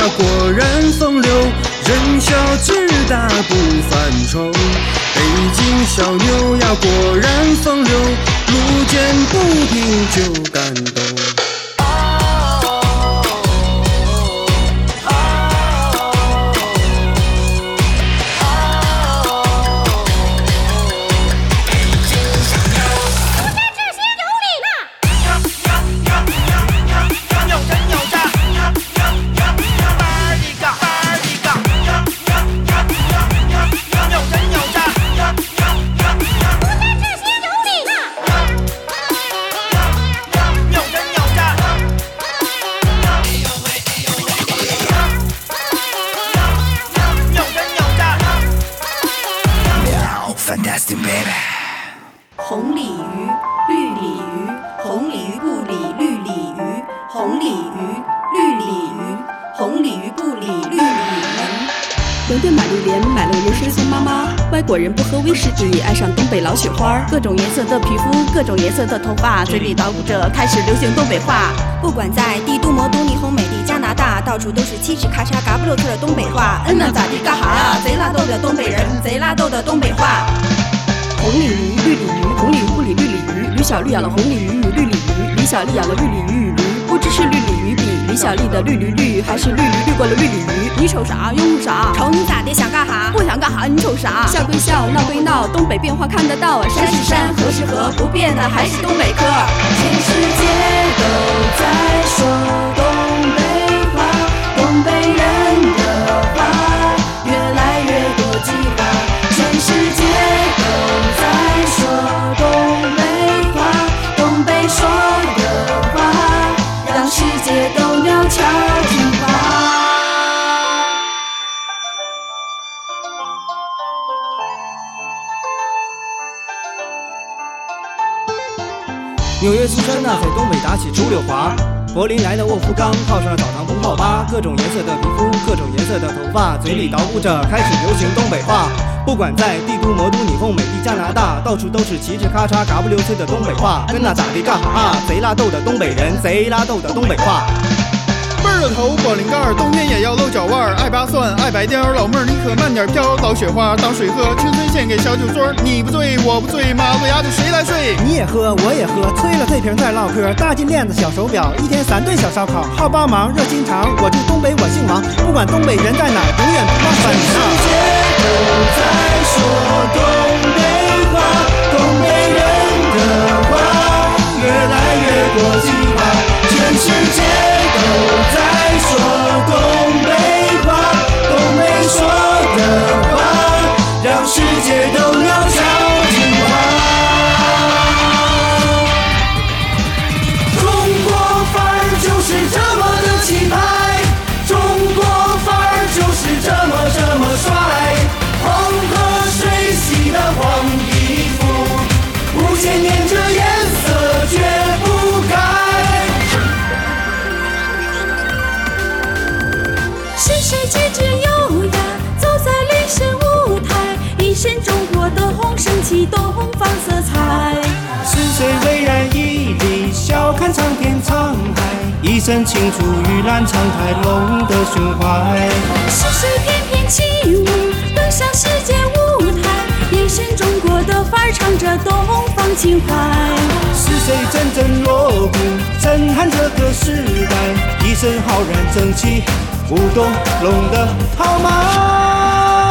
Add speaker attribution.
Speaker 1: 呀，果然风流，人小志大不犯愁。北京小妞呀，果然风流，路见不平就敢斗。
Speaker 2: 红鲤鱼，绿鲤鱼，红鲤鱼不理绿鲤鱼。
Speaker 3: 伦敦玛丽莲买了流水送妈妈。外国人不喝威士忌，爱上东北老雪花。各种颜色的皮肤，各种颜色的头发，嘴里捣鼓着开始流行东北话。
Speaker 2: 不管在帝都、魔都、霓虹、美丽、加拿大，到处都是七尺咔嚓、嘎不溜脆的东北话。嗯呐，咋地干哈呀？贼拉逗的东北人，贼拉逗的东北话。
Speaker 3: 红鲤鱼，绿鲤鱼，红鲤鱼不理绿鲤鱼。吕小丽养了红鲤鱼与绿鲤鱼，李小丽养了绿鲤鱼与驴。不知是绿鲤鱼比李小丽的绿驴绿，还是绿驴绿过了绿鲤鱼？你瞅啥？用啥？
Speaker 2: 瞅你咋的？想干哈？
Speaker 3: 不想干哈？你瞅啥？笑归笑，闹归闹，东北变化看得到啊。山是山，河是河，不变的还是东北嗑。
Speaker 2: 全世界都
Speaker 1: 纽约苏珊娜在东北打起出溜滑，柏林来的沃夫冈泡上了澡堂不泡吧，各种颜色的皮肤，各种颜色的头发，嘴里捣鼓着开始流行东北话。不管在帝都、魔都、霓虹、美丽加拿大，到处都是嘁哧咔嚓、嘎不溜脆的东北话，跟那咋地干哈？贼拉逗的东北人，贼拉逗的东北话。
Speaker 4: 倍儿有头，保龄盖，冬天也要露脚腕儿。爱扒蒜，爱白貂，老妹儿你可慢点飘。老雪花当水喝，青春献给小酒桌。你不醉我不醉，马路牙子谁来睡？
Speaker 5: 你也喝，我也喝，吹了这瓶再唠嗑。大金链子，小手表，一天三顿小烧烤，好帮忙，热心肠。我住东北，我姓王，不管东北人在哪，永远不忘本
Speaker 6: 世
Speaker 2: 一身
Speaker 6: 青出于蓝敞开龙的胸怀。
Speaker 2: 是谁翩翩起舞，登上世界舞台，一身中国的范儿，唱着东方情怀。
Speaker 6: 是谁阵阵锣鼓，震撼这个时代，一身浩然正气，舞动龙的豪迈？